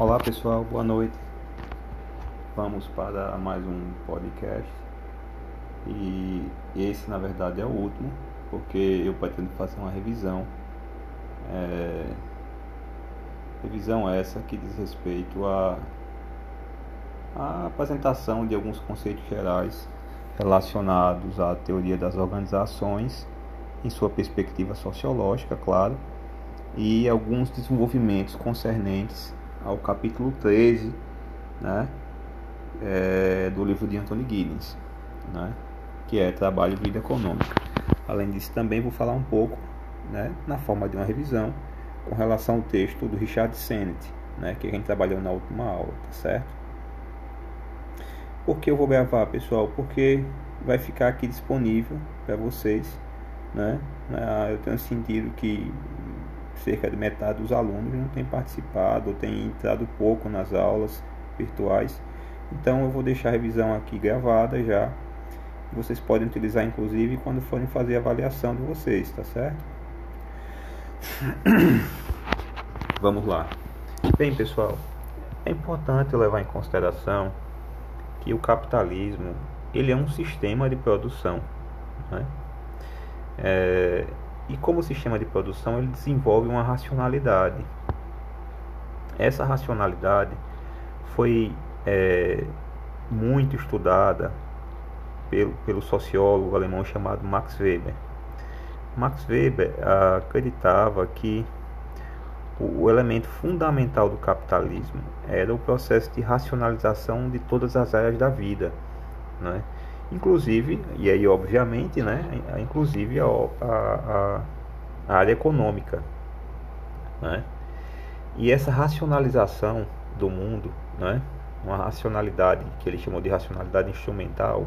Olá pessoal, boa noite. Vamos para mais um podcast. E esse na verdade é o último, porque eu pretendo fazer uma revisão. É... Revisão essa que diz respeito a a apresentação de alguns conceitos gerais relacionados à teoria das organizações em sua perspectiva sociológica, claro, e alguns desenvolvimentos concernentes ao capítulo 13 né, é, do livro de Anthony Giddens, né, que é Trabalho e Vida Econômica. Além disso, também vou falar um pouco, né, na forma de uma revisão, com relação ao texto do Richard Sennett, né, que a gente trabalhou na última aula, tá certo? Por que eu vou gravar, pessoal? Porque vai ficar aqui disponível para vocês, né? Ah, eu tenho sentido que cerca de metade dos alunos não tem participado ou tem entrado pouco nas aulas virtuais. Então eu vou deixar a revisão aqui gravada já. Vocês podem utilizar inclusive quando forem fazer a avaliação de vocês, tá certo? Vamos lá. Bem, pessoal, é importante levar em consideração que o capitalismo ele é um sistema de produção, né? É, e como sistema de produção, ele desenvolve uma racionalidade. Essa racionalidade foi é, muito estudada pelo, pelo sociólogo alemão chamado Max Weber. Max Weber acreditava que o, elemento fundamental do capitalismo era o processo de racionalização de todas as áreas da vida. Né? Inclusive, e aí obviamente, né, inclusive a, a, a área econômica. Né? E essa racionalização do mundo, né, uma racionalidade que ele chamou de racionalidade instrumental,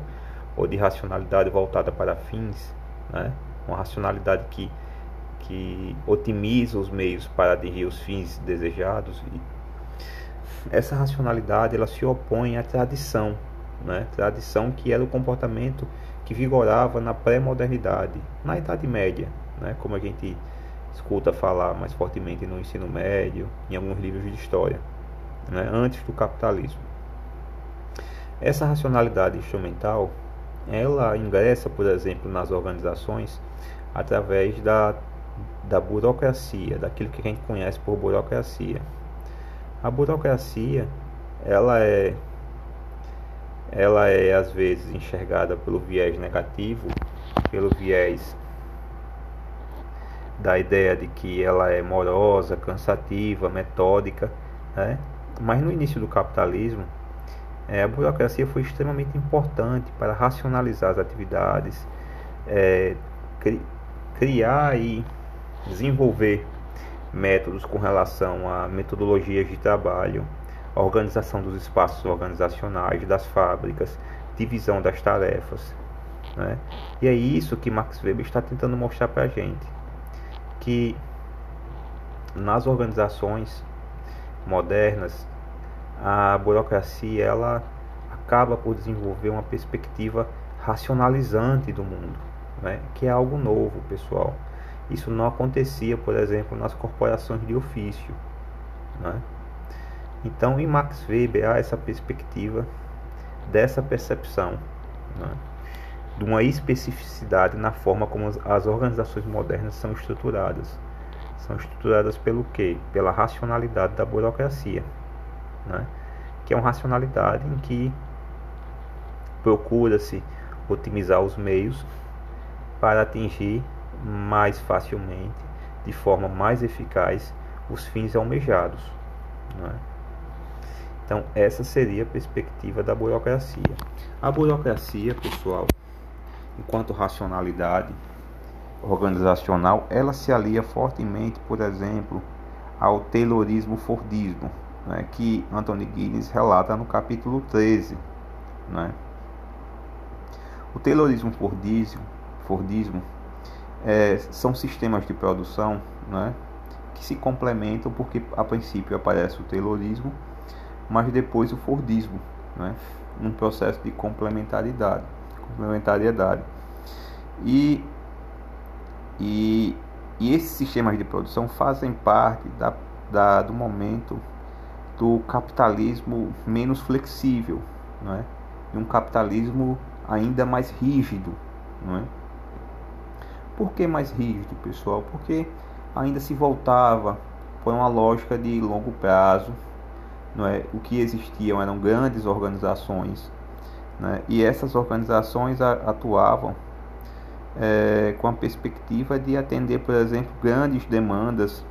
ou de racionalidade voltada para fins, né, uma racionalidade que, que otimiza os meios para atingir os fins desejados. Essa racionalidade ela se opõe à tradição, né? tradição que era o comportamento que vigorava na pré-modernidade, na Idade Média, né? como a gente escuta falar mais fortemente no ensino médio, em alguns livros de história, né? antes do capitalismo. Essa racionalidade instrumental, ela ingressa, por exemplo, nas organizações através da, da burocracia, daquilo que a gente conhece por burocracia. A burocracia, ela é ela é às vezes enxergada pelo viés negativo, pelo viés da ideia de que ela é morosa, cansativa, metódica, né? mas no início do capitalismo, é, a burocracia foi extremamente importante para racionalizar as atividades, é, cri criar e desenvolver métodos com relação a metodologias de trabalho, organização dos espaços organizacionais das fábricas, divisão das tarefas. Né? E é isso que Max Weber está tentando mostrar para a gente, que nas organizações modernas a burocracia ela acaba por desenvolver uma perspectiva racionalizante do mundo, né? que é algo novo, pessoal. Isso não acontecia, por exemplo, nas corporações de ofício. Né? Então, em Max Weber há essa perspectiva dessa percepção né, de uma especificidade na forma como as organizações modernas são estruturadas. São estruturadas pelo quê? Pela racionalidade da burocracia, né, que é uma racionalidade em que procura-se otimizar os meios para atingir mais facilmente, de forma mais eficaz, os fins almejados. Né? Então, essa seria a perspectiva da burocracia. A burocracia, pessoal, enquanto racionalidade organizacional, ela se alia fortemente, por exemplo, ao Taylorismo Fordismo, né, que Anthony Giddens relata no capítulo 13. Né. O Taylorismo Fordismo, Fordismo é, são sistemas de produção né, que se complementam porque a princípio aparece o Taylorismo mas depois o Fordismo, né? num processo de complementaridade. complementariedade. E, e, e esses sistemas de produção fazem parte da, da, do momento do capitalismo menos flexível, não é? e um capitalismo ainda mais rígido. Não é? Por que mais rígido, pessoal? Porque ainda se voltava para uma lógica de longo prazo. Não é? O que existiam eram grandes organizações né? e essas organizações atuavam é, com a perspectiva de atender, por exemplo, grandes demandas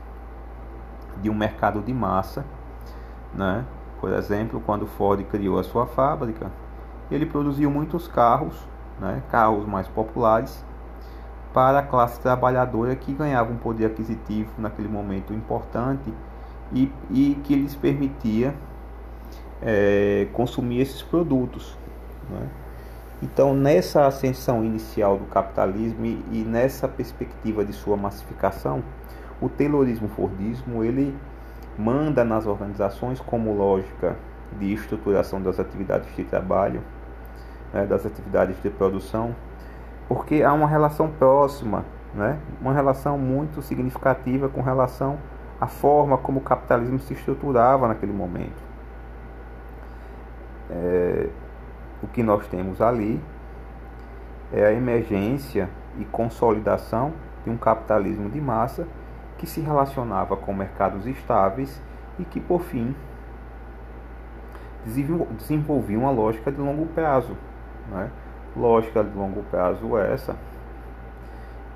de um mercado de massa. Né? Por exemplo, quando Ford criou a sua fábrica, ele produziu muitos carros, né? carros mais populares, para a classe trabalhadora que ganhava um poder aquisitivo naquele momento importante e, e que lhes permitia é, consumir esses produtos. Né? Então, nessa ascensão inicial do capitalismo e, e, nessa perspectiva de sua massificação, o Taylorismo-Fordismo ele manda nas organizações como lógica de estruturação das atividades de trabalho, né, das atividades de produção, porque há uma relação próxima, né, uma relação muito significativa com relação à forma como o capitalismo se estruturava naquele momento. É, o que nós temos ali é a emergência e consolidação de um capitalismo de massa que se relacionava com mercados estáveis e que, por fim, desenvolvia uma lógica de longo prazo. Né? Lógica de longo prazo essa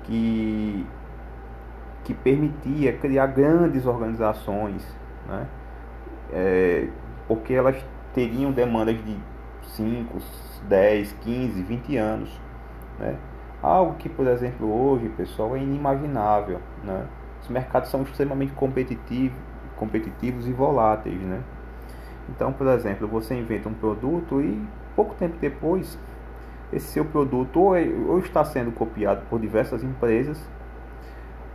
que, que permitia criar grandes organizações, né? É, porque elas teriam demandas de 5, 10, 15, 20 anos. Né? Algo que, por exemplo, hoje, pessoal, é inimaginável. Né? Os mercados são extremamente competitivos, competitivos e voláteis. Né? Então, por exemplo, você inventa um produto e pouco tempo depois, esse seu produto ou, é, ou está sendo copiado por diversas empresas,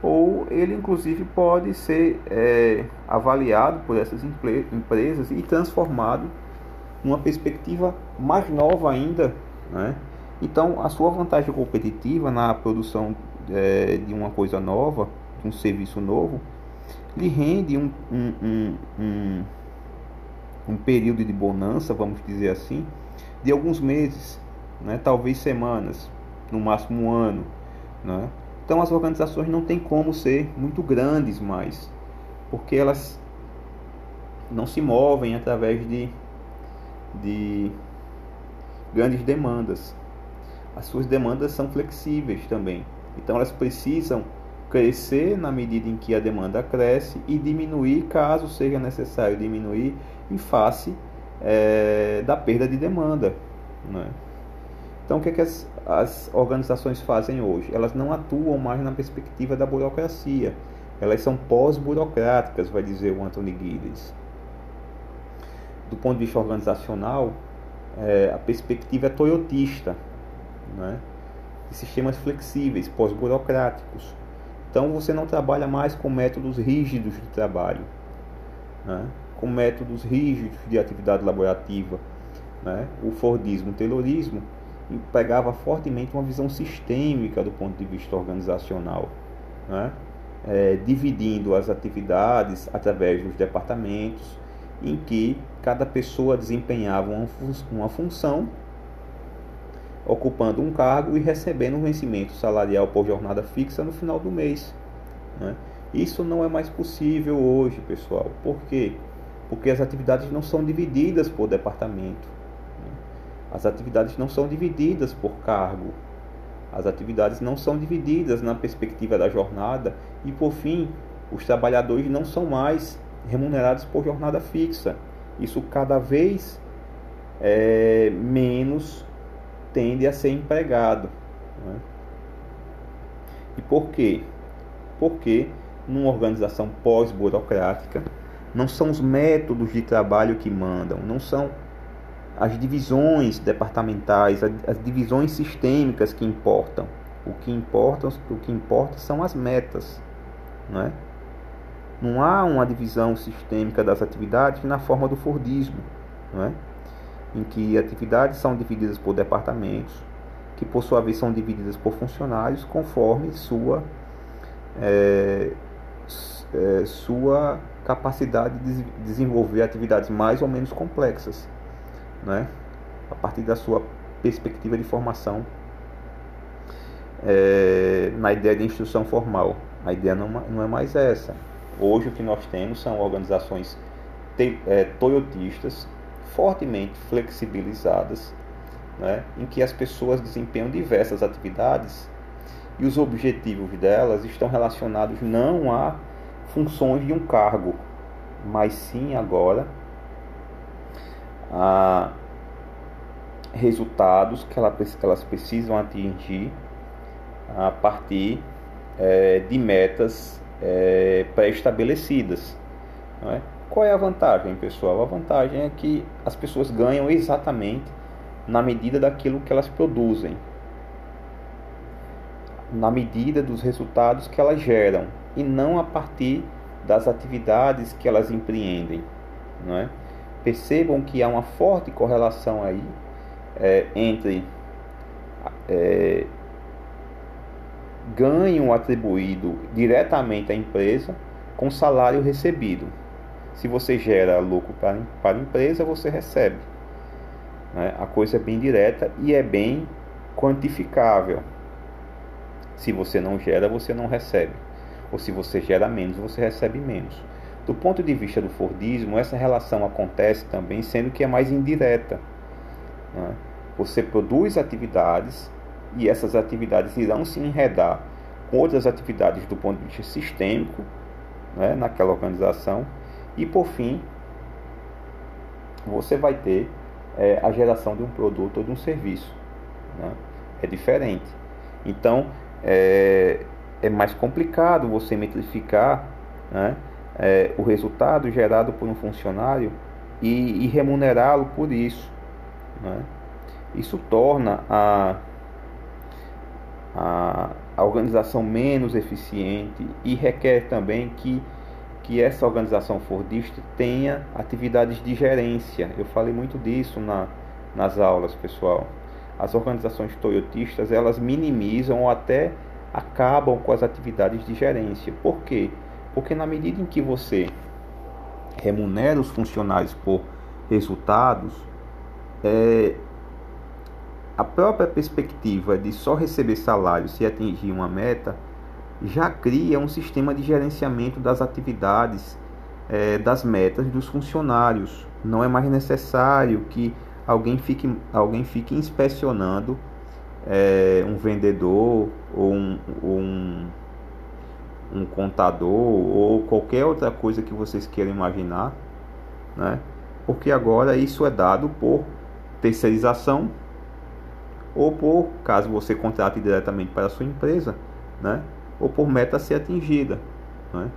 ou ele inclusive pode ser é, avaliado por essas empresas e transformado numa perspectiva mais nova ainda. Né? Então, a sua vantagem competitiva na produção é, de uma coisa nova, de um serviço novo, lhe rende um, um, um, um, um período de bonança, vamos dizer assim, de alguns meses, né? talvez semanas, no máximo um ano. Né? Então as organizações não têm como ser muito grandes mais, porque elas não se movem através de, de grandes demandas. As suas demandas são flexíveis também. Então elas precisam crescer na medida em que a demanda cresce e diminuir caso seja necessário diminuir em face é, da perda de demanda. Né? Então, o que, é que as, as organizações fazem hoje? Elas não atuam mais na perspectiva da burocracia, elas são pós-burocráticas, vai dizer o Anthony Giddens. Do ponto de vista organizacional, é, a perspectiva é toyotista, né? sistemas flexíveis, pós-burocráticos. Então você não trabalha mais com métodos rígidos de trabalho, né? com métodos rígidos de atividade laborativa. Né? O Fordismo, o Taylorismo pegava fortemente uma visão sistêmica do ponto de vista organizacional, né? é, dividindo as atividades através dos departamentos, em que cada pessoa desempenhava uma, uma função, ocupando um cargo e recebendo um vencimento salarial por jornada fixa no final do mês. Né? Isso não é mais possível hoje, pessoal. Por quê? porque as atividades não são divididas por departamento. As atividades não são divididas por cargo. As atividades não são divididas na perspectiva da jornada e, por fim, os trabalhadores não são mais remunerados por jornada fixa. Isso cada vez é, menos tende a ser empregado. Né? E por quê? Porque numa organização pós-burocrática, não são os métodos de trabalho que mandam, não são as divisões departamentais, as divisões sistêmicas que importam. O que importa, o que importa são as metas, não é? Não há uma divisão sistêmica das atividades na forma do Fordismo, não é? em que atividades são divididas por departamentos, que por sua vez são divididas por funcionários conforme sua, é, é, sua capacidade de desenvolver atividades mais ou menos complexas, né? a partir da sua perspectiva de formação é, na ideia de instrução formal. A ideia não, não é mais essa. Hoje o que nós temos são organizações te, é, toyotistas fortemente flexibilizadas, né, em que as pessoas desempenham diversas atividades e os objetivos delas estão relacionados não a funções de um cargo, mas sim agora a resultados que elas precisam atingir a partir é, de metas é, pré-estabelecidas. É? Qual é a vantagem, pessoal? A vantagem é que as pessoas ganham exatamente na medida daquilo que elas produzem, na medida dos resultados que elas geram e não a partir das atividades que elas empreendem. Não é? Percebam que há uma forte correlação aí é, entre é, ganho atribuído diretamente à empresa com salário recebido. Se você gera lucro para, para a empresa, você recebe. Né? A coisa é bem direta e é bem quantificável. Se você não gera, você não recebe. Ou se você gera menos, você recebe menos. Do ponto de vista do Fordismo, essa relação acontece também, sendo que é mais indireta. Né? Você produz atividades e essas atividades irão se enredar com outras atividades do ponto de vista sistêmico né, naquela organização e por fim você vai ter é, a geração de um produto ou de um serviço né? é diferente então é, é mais complicado você metrificar né, é, o resultado gerado por um funcionário e, e remunerá-lo por isso né? isso torna a a, a organização menos eficiente e requer também que, que essa organização fordista tenha atividades de gerência. Eu falei muito disso na, nas aulas, pessoal. As organizações toyotistas, elas minimizam ou até acabam com as atividades de gerência. Por quê? Porque na medida em que você remunera os funcionários por resultados, é, a própria perspectiva de só receber salário se atingir uma meta já cria um sistema de gerenciamento das atividades é, das metas dos funcionários. Não é mais necessário que alguém fique, alguém fique inspecionando é, um vendedor ou um, um, um contador ou qualquer outra coisa que vocês queiram imaginar, né? porque agora isso é dado por terceirização ou por, caso você contrate diretamente para a sua empresa, né? ou por meta ser atingida. Né?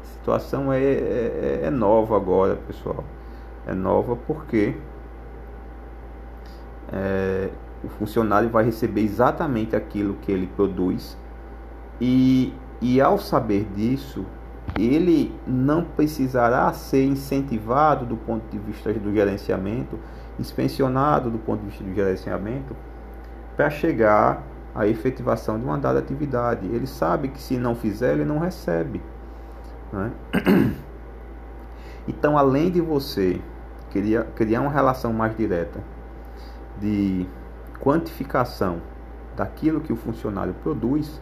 A situação é, é, é nova agora, pessoal. É nova porque é, o funcionário vai receber exatamente aquilo que ele produz e, e ao saber disso, ele não precisará ser incentivado do ponto de vista do gerenciamento, inspecionado do ponto de vista do gerenciamento para chegar à efetivação de uma dada atividade. Ele sabe que se não fizer, ele não recebe. Né? Então, além de você criar, criar uma relação mais direta de quantificação daquilo que o funcionário produz,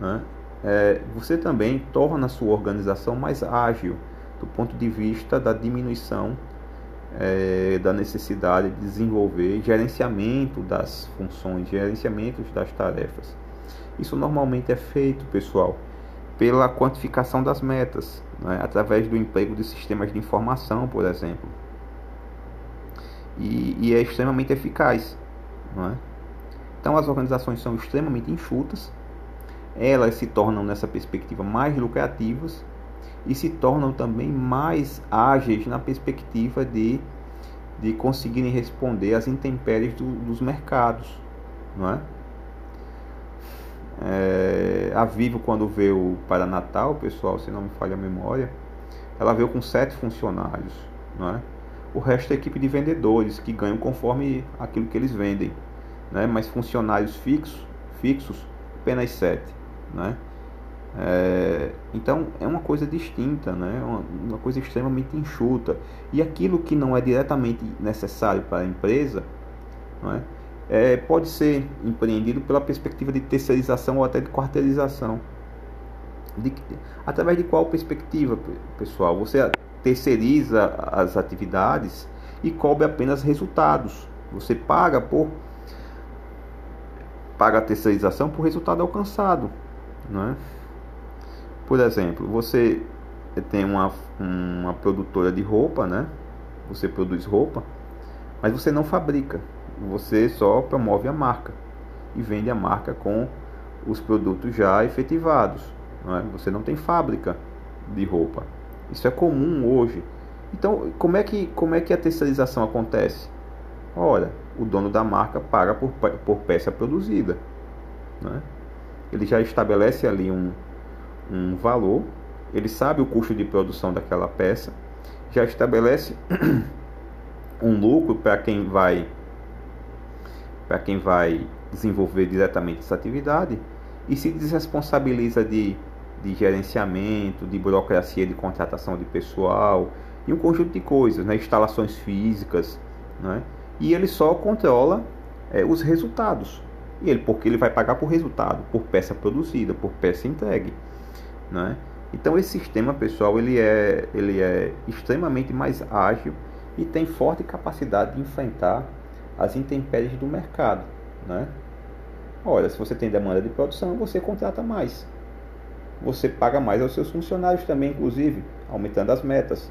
né? É, você também torna a sua organização mais ágil do ponto de vista da diminuição é, da necessidade de desenvolver gerenciamento das funções, gerenciamento das tarefas. Isso normalmente é feito, pessoal, pela quantificação das metas, né, através do emprego de sistemas de informação, por exemplo. E, e é extremamente eficaz. É? Então, as organizações são extremamente enxutas, elas se tornam, nessa perspectiva, mais lucrativas e se tornam também mais ágeis na perspectiva de, de conseguirem responder às intempéries do, dos mercados. Não é? É, a Vivo, quando veio para Natal, pessoal, se não me falha a memória, ela veio com sete funcionários. Não é? O resto é equipe de vendedores que ganham conforme aquilo que eles vendem. Né? Mas funcionários fixos, fixos apenas sete. Né? É, então é uma coisa distinta, né? Uma, uma, coisa extremamente enxuta. E aquilo que não é diretamente necessário para a empresa não é? É, pode ser empreendido pela perspectiva de terceirização ou até de quarteirização. De, através de qual perspectiva, pessoal? Você terceiriza as atividades e cobre apenas resultados. Você paga por paga a terceirização por resultado alcançado, não é? Por exemplo, você tem uma, uma produtora de roupa, né? Você produz roupa, mas você não fabrica. Você só promove a marca e vende a marca com os produtos já efetivados. Não é? Você não tem fábrica de roupa. Isso é comum hoje. Então, como é que, como é que a terceirização acontece? Ora, o dono da marca paga por, por peça produzida. Né? Ele já estabelece ali um, um valor, ele sabe o custo de produção daquela peça, já estabelece um lucro para quem vai para quem vai desenvolver diretamente essa atividade e se desresponsabiliza de, de gerenciamento, de burocracia de contratação de pessoal e um conjunto de coisas, né? instalações físicas, né? e ele só controla é, os resultados. E ele, porque ele vai pagar por resultado, por peça produzida, por peça entregue. Né? Então esse sistema, pessoal, ele é, ele é extremamente mais ágil e tem forte capacidade de enfrentar as intempéries do mercado. Né? Olha, se você tem demanda de produção, você contrata mais. Você paga mais aos seus funcionários também, inclusive, aumentando as metas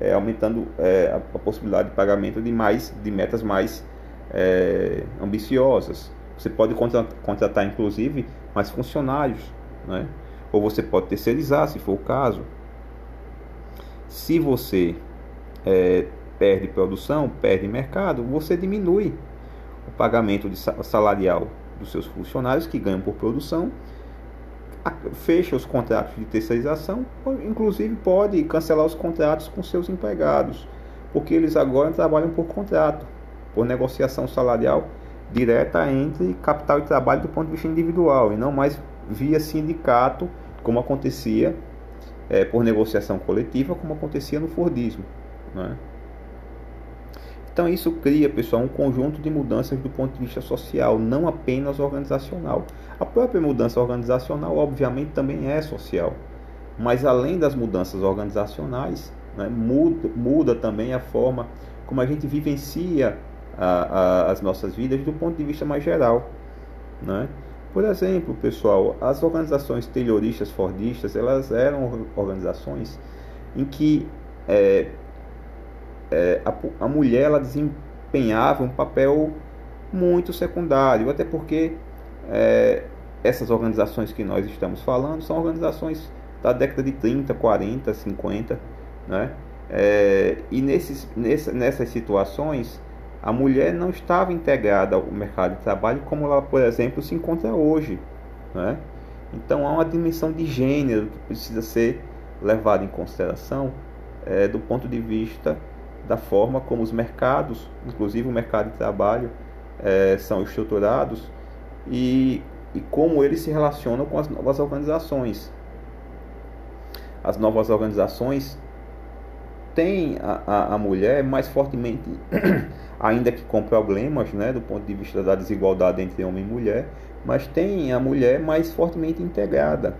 é, aumentando é, a, a, possibilidade de pagamento de mais de metas mais é, ambiciosas. Você pode contratar, inclusive mais funcionários, né? ou você pode terceirizar, se for o caso. Se você é, perde produção, perde mercado, você diminui o pagamento de salarial dos seus funcionários que ganham por produção fecha os contratos de terceirização, inclusive pode cancelar os contratos com seus empregados, porque eles agora trabalham por contrato, por negociação salarial direta entre capital e trabalho do ponto de vista individual e não mais via sindicato, como acontecia é, por negociação coletiva, como acontecia no Fordismo. Né? Então isso cria, pessoal, um conjunto de mudanças do ponto de vista social, não apenas organizacional. A própria mudança organizacional, obviamente, também é social. Mas além das mudanças organizacionais, né, muda, muda também a forma como a gente vivencia a, a, as nossas vidas do ponto de vista mais geral. Né? Por exemplo, pessoal, as organizações terroristas fordistas, elas eram organizações em que é, é, a, a mulher ela desempenhava um papel muito secundário, até porque é, essas organizações que nós estamos falando são organizações da década de 30, 40, 50, né? É, e nesses, nessa, nessas situações, a mulher não estava integrada ao mercado de trabalho como ela, por exemplo, se encontra hoje. Né? Então há uma dimensão de gênero que precisa ser levada em consideração é, do ponto de vista da forma como os mercados, inclusive o mercado de trabalho, é, são estruturados e, e como eles se relacionam com as novas organizações. As novas organizações têm a, a, a mulher mais fortemente, ainda que com problemas né, do ponto de vista da desigualdade entre homem e mulher, mas tem a mulher mais fortemente integrada,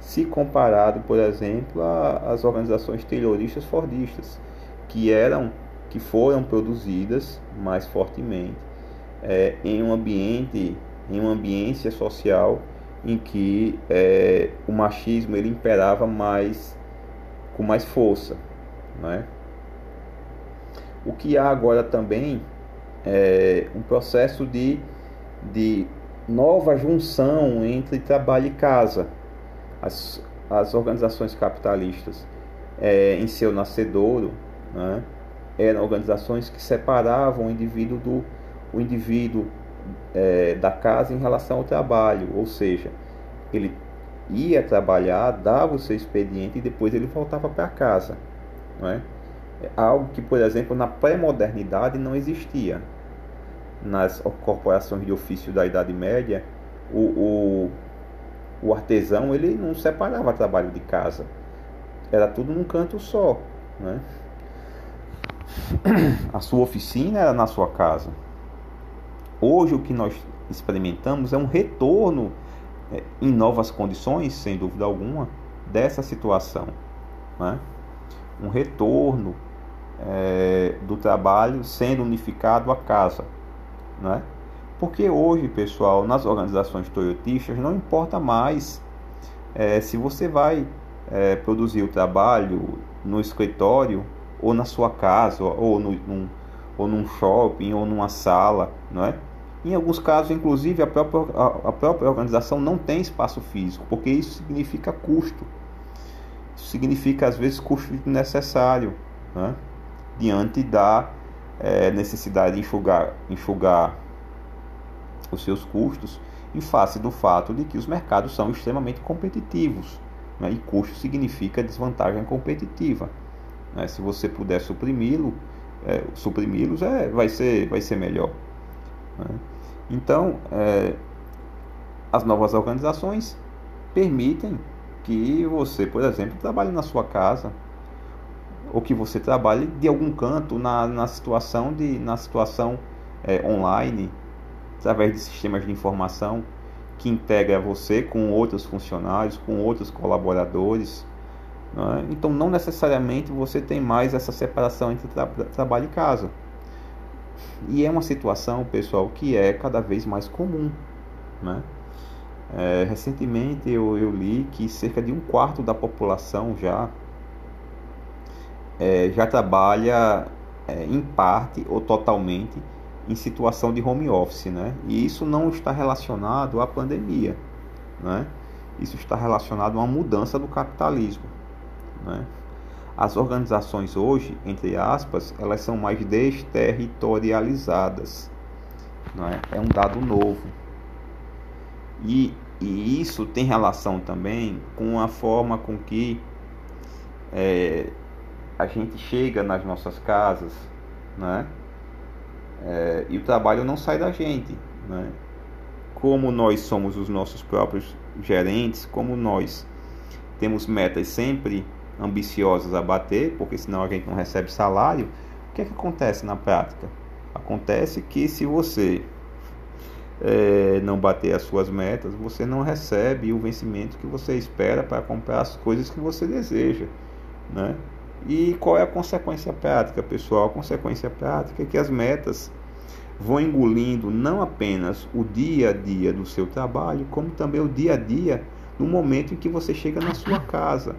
se comparado, por exemplo, às organizações terroristas fordistas que eram que foram produzidas mais fortemente é, em um ambiente em uma ambiência social em que é, o machismo ele imperava mais com mais força né? o que há agora também é um processo de, de nova junção entre trabalho e casa as, as organizações capitalistas é, em seu nascedouro né? eram organizações que separavam o indivíduo do o indivíduo é, da casa em relação ao trabalho, ou seja, ele ia trabalhar, dava o seu expediente e depois ele voltava para casa, não é? Algo que, por exemplo, na pré-modernidade não existia. Nas corporações de ofício da Idade Média, o, o, o artesão ele não separava trabalho de casa, era tudo num canto só, né? A sua oficina era na sua casa. Hoje o que nós experimentamos é um retorno é, em novas condições, sem dúvida alguma, dessa situação, né? Um retorno é, do trabalho sendo unificado à casa, né? Porque hoje, pessoal, nas organizações toyotistas não importa mais é, se você vai é, produzir o trabalho no escritório ou na sua casa ou, no, num, ou num shopping ou numa sala, não é? Em alguns casos, inclusive, a própria, a, a própria organização não tem espaço físico, porque isso significa custo. Significa, às vezes, custo necessário, né? diante da é, necessidade de enxugar, enxugar os seus custos em face do fato de que os mercados são extremamente competitivos. Né? E custo significa desvantagem competitiva. Né? Se você puder suprimi-lo, é, suprimi-los é, vai, ser, vai ser melhor. Né? Então, é, as novas organizações permitem que você, por exemplo, trabalhe na sua casa ou que você trabalhe de algum canto na, na situação de na situação é, online através de sistemas de informação que integra você com outros funcionários, com outros colaboradores. Não é? Então, não necessariamente você tem mais essa separação entre tra trabalho e casa. E é uma situação, pessoal, que é cada vez mais comum. Né? É, recentemente eu, eu, li que cerca de um quarto da população já, é, já trabalha é, em parte ou totalmente em situação de home office, né? E isso não está relacionado à pandemia, né? Isso está relacionado a uma mudança do capitalismo, né? As organizações hoje, entre aspas, elas são mais desterritorializadas, né? É um dado novo. E, e isso tem relação também com a forma com que é, a gente chega nas nossas casas, né? É, e o trabalho não sai da gente. Né? Como nós somos os nossos próprios gerentes, como nós temos metas sempre ambiciosas a bater, porque senão a gente não recebe salário, o que, é que acontece na prática? Acontece que se você é, não bater as suas metas, você não recebe o vencimento que você espera para comprar as coisas que você deseja. Né? E qual é a consequência prática, pessoal? A consequência prática é que as metas vão engolindo não apenas o dia a dia do seu trabalho, como também o dia a dia no momento em que você chega na sua casa,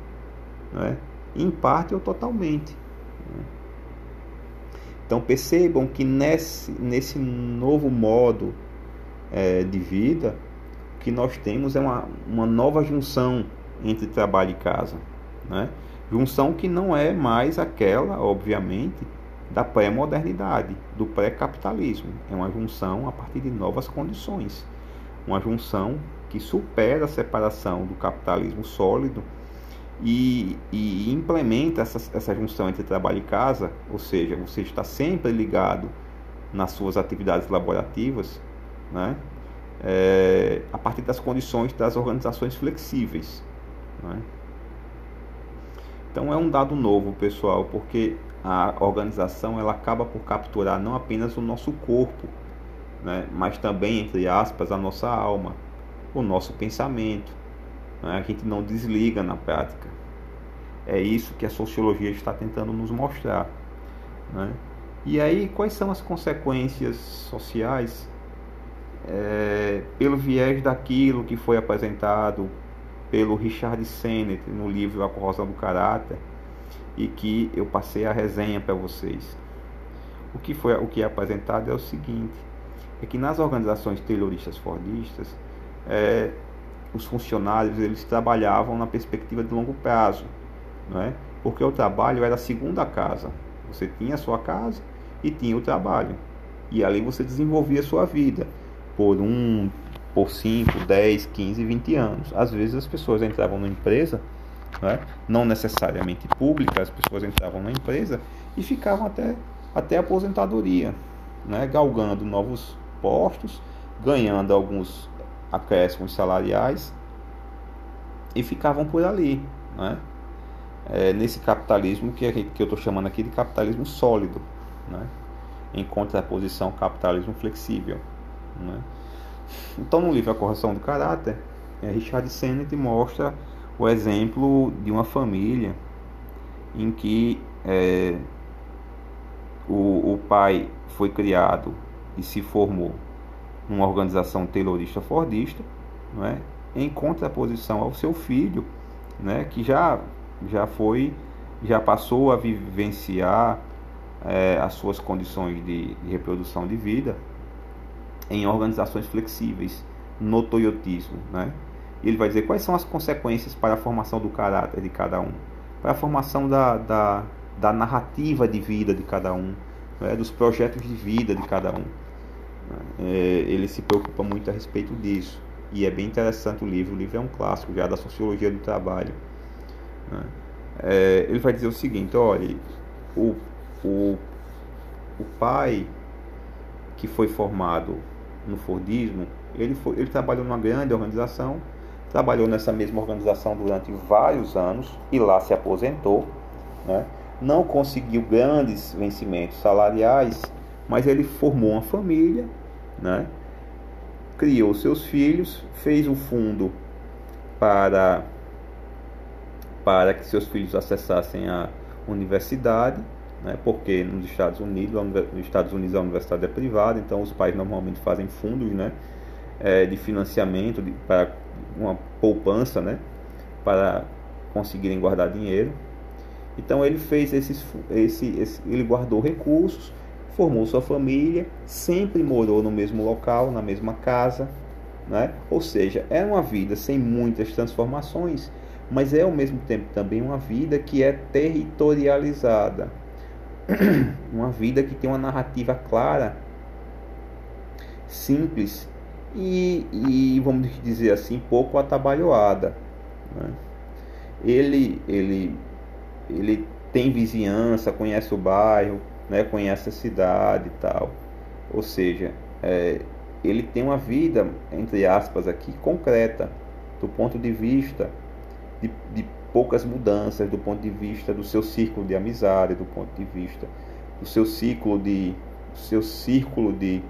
né? em parte ou totalmente. Né? Então percebam que nesse, nesse novo modo é, de vida, o que nós temos é uma, uma nova junção entre trabalho e casa. Né? Junção que não é mais aquela, obviamente, da pré-modernidade, do pré-capitalismo. É uma junção a partir de novas condições. Uma junção que supera a separação do capitalismo sólido e, e implementa essa, essa junção entre trabalho e casa, ou seja, você está sempre ligado nas suas atividades laborativas, né? É, a partir das condições das organizações flexíveis. Né? Então é um dado novo, pessoal, porque a organização ela acaba por capturar não apenas o nosso corpo, né, mas também, entre aspas, a nossa alma, o nosso pensamento. Né, a gente não desliga na prática. É isso que a sociologia está tentando nos mostrar. Né? E aí, quais são as consequências sociais é, pelo viés daquilo que foi apresentado pelo Richard Sennett no livro A Corrosão do Caráter e que eu passei a resenha para vocês. O que foi o que é apresentado é o seguinte: é que nas organizações terroristas fordistas, é, os funcionários eles trabalhavam na perspectiva de longo prazo, não é? Porque o trabalho era a segunda casa. Você tinha a sua casa e tinha o trabalho. E ali você desenvolvia a sua vida por um, por 5, 10, 15, 20 anos. Às vezes as pessoas entravam na empresa, né? não necessariamente pública, as pessoas entravam na empresa e ficavam até, até a aposentadoria, né? galgando novos postos, ganhando alguns acréscimos salariais e ficavam por ali, né? É, nesse capitalismo que, que eu estou chamando aqui de capitalismo sólido, né? em contraposição ao capitalismo flexível. Né? Então, no livro A Correção do Caráter, é, Richard Sennett mostra o exemplo de uma família em que é, o, o pai foi criado e se formou numa organização terrorista fordista, não é? em contraposição ao seu filho, né? que já, já foi, já passou a vivenciar é, as suas condições de, de reprodução de vida em organizações flexíveis, no toyotismo. Né? Ele vai dizer quais são as consequências para a formação do caráter de cada um, para a formação da, da, da narrativa de vida de cada um, né? dos projetos de vida de cada um. É, ele se preocupa muito a respeito disso. E é bem interessante o livro. O livro é um clássico já da sociologia do trabalho. Né? É, ele vai dizer o seguinte: olha, o, o, o pai que foi formado no Fordismo, ele, foi, ele trabalhou numa grande organização, trabalhou nessa mesma organização durante vários anos e lá se aposentou, né? não conseguiu grandes vencimentos salariais, mas ele formou uma família, né? criou seus filhos, fez um fundo para, para que seus filhos acessassem a universidade né? porque nos Estados Unidos, nos Estados Unidos a universidade é privada, então os pais normalmente fazem fundos, né? É, de financiamento de, para uma poupança, né? Para conseguirem guardar dinheiro. Então ele fez esses, esse, esse, ele guardou recursos, formou sua família, sempre morou no mesmo local, na mesma casa, né? Ou seja, é uma vida sem muitas transformações, mas é ao mesmo tempo também uma vida que é territorializada uma vida que tem uma narrativa clara, simples e, e vamos dizer assim, pouco atabalhoada. Né? Ele, ele, ele tem vizinhança, conhece o bairro, né? conhece a cidade e tal. Ou seja, é, ele tem uma vida, entre aspas, aqui concreta, do ponto de vista de, de poucas mudanças do ponto de vista do seu círculo de amizade, do ponto de vista do seu ciclo de seu círculo de,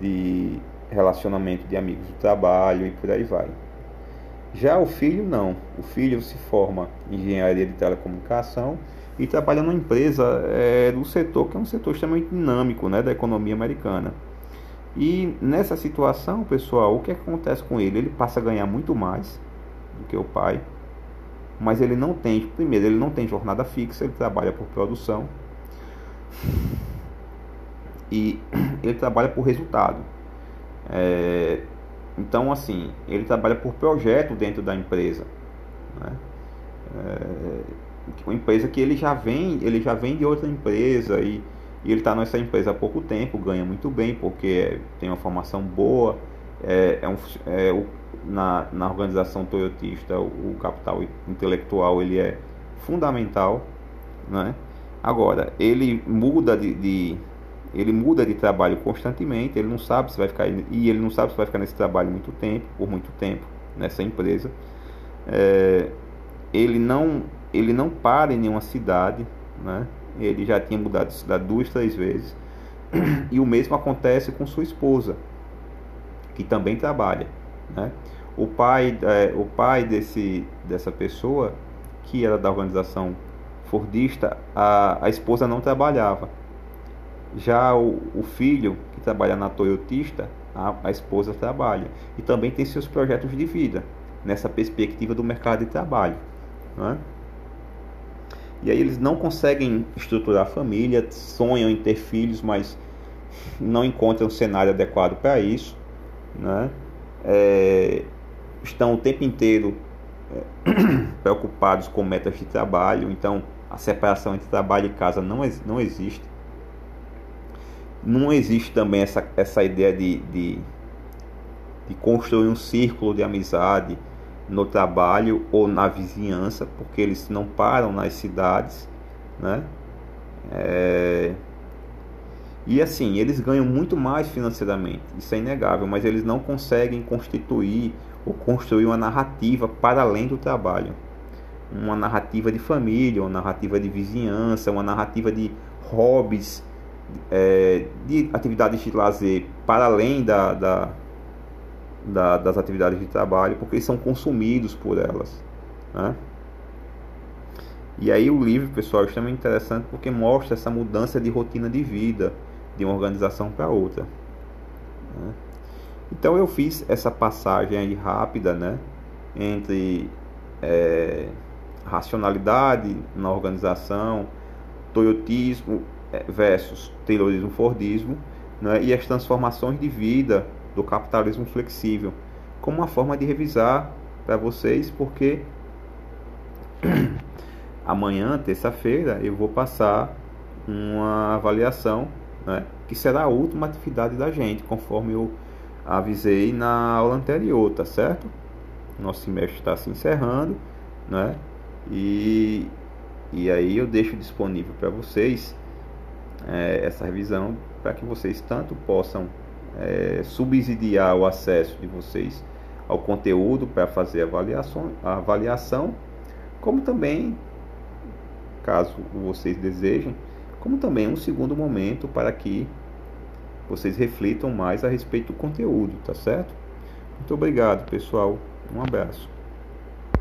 de relacionamento de amigos do trabalho e por aí vai. Já o filho não. O filho se forma em engenharia de telecomunicação e trabalha numa empresa é, do setor que é um setor extremamente dinâmico né, da economia americana. E nessa situação, pessoal, o que acontece com ele? Ele passa a ganhar muito mais do que o pai mas ele não tem, primeiro, ele não tem jornada fixa, ele trabalha por produção e ele trabalha por resultado. É, então, assim, ele trabalha por projeto dentro da empresa. Né? É, uma empresa que ele já vem, ele já vem de outra empresa e, e ele está nessa empresa há pouco tempo, ganha muito bem porque tem uma formação boa, é, é, um, é o, na, na organização toyotista o, o, capital intelectual ele é fundamental, né? Agora ele muda de, de, ele muda de trabalho constantemente, ele não sabe se vai ficar e ele não sabe se vai ficar nesse trabalho muito tempo, por muito tempo nessa empresa. É, ele não ele não para em nenhuma cidade, né? Ele já tinha mudado de cidade duas, três vezes. E o mesmo acontece com sua esposa que também trabalha. Né? O pai, é, o pai desse, dessa pessoa, que era da organização Fordista, a, a esposa não trabalhava. Já o, o filho, que trabalha na Toyotista, a, a esposa trabalha. E também tem seus projetos de vida, nessa perspectiva do mercado de trabalho. Né? E aí eles não conseguem estruturar a família, sonham em ter filhos, mas não encontram um cenário adequado para isso né? É, estão o tempo inteiro é, preocupados com metas de trabalho, então a separação entre trabalho e casa não, não existe. Não existe também essa, essa ideia de, de, de construir um círculo de amizade no trabalho ou na vizinhança, porque eles não param nas cidades, né? É, e assim, eles ganham muito mais financeiramente, isso é inegável, mas eles não conseguem constituir ou construir uma narrativa para além do trabalho. Uma narrativa de família, uma narrativa de vizinhança, uma narrativa de hobbies, é, de atividades de lazer para além da, da, da, das atividades de trabalho, porque eles são consumidos por elas. Né? E aí o livro, pessoal, é extremamente interessante porque mostra essa mudança de rotina de vida de uma organização para outra. Né? Então eu fiz essa passagem aí rápida, né, entre é, racionalidade na organização, toyotismo é, versus taylorismo fordismo, né, e as transformações de vida do capitalismo flexível, como uma forma de revisar para vocês, porque amanhã, terça-feira, eu vou passar uma avaliação, né, que será a última atividade da gente, conforme eu avisei na aula anterior, tá certo? Nosso semestre está se encerrando, né? E, e aí eu deixo disponível para vocês é, essa revisão para que vocês tanto possam é, subsidiar o acesso de vocês ao conteúdo para fazer avaliação, a avaliação, como também, caso vocês desejem, como também um segundo momento para que vocês reflitam mais a respeito do conteúdo, tá certo? Muito obrigado, pessoal. Um abraço.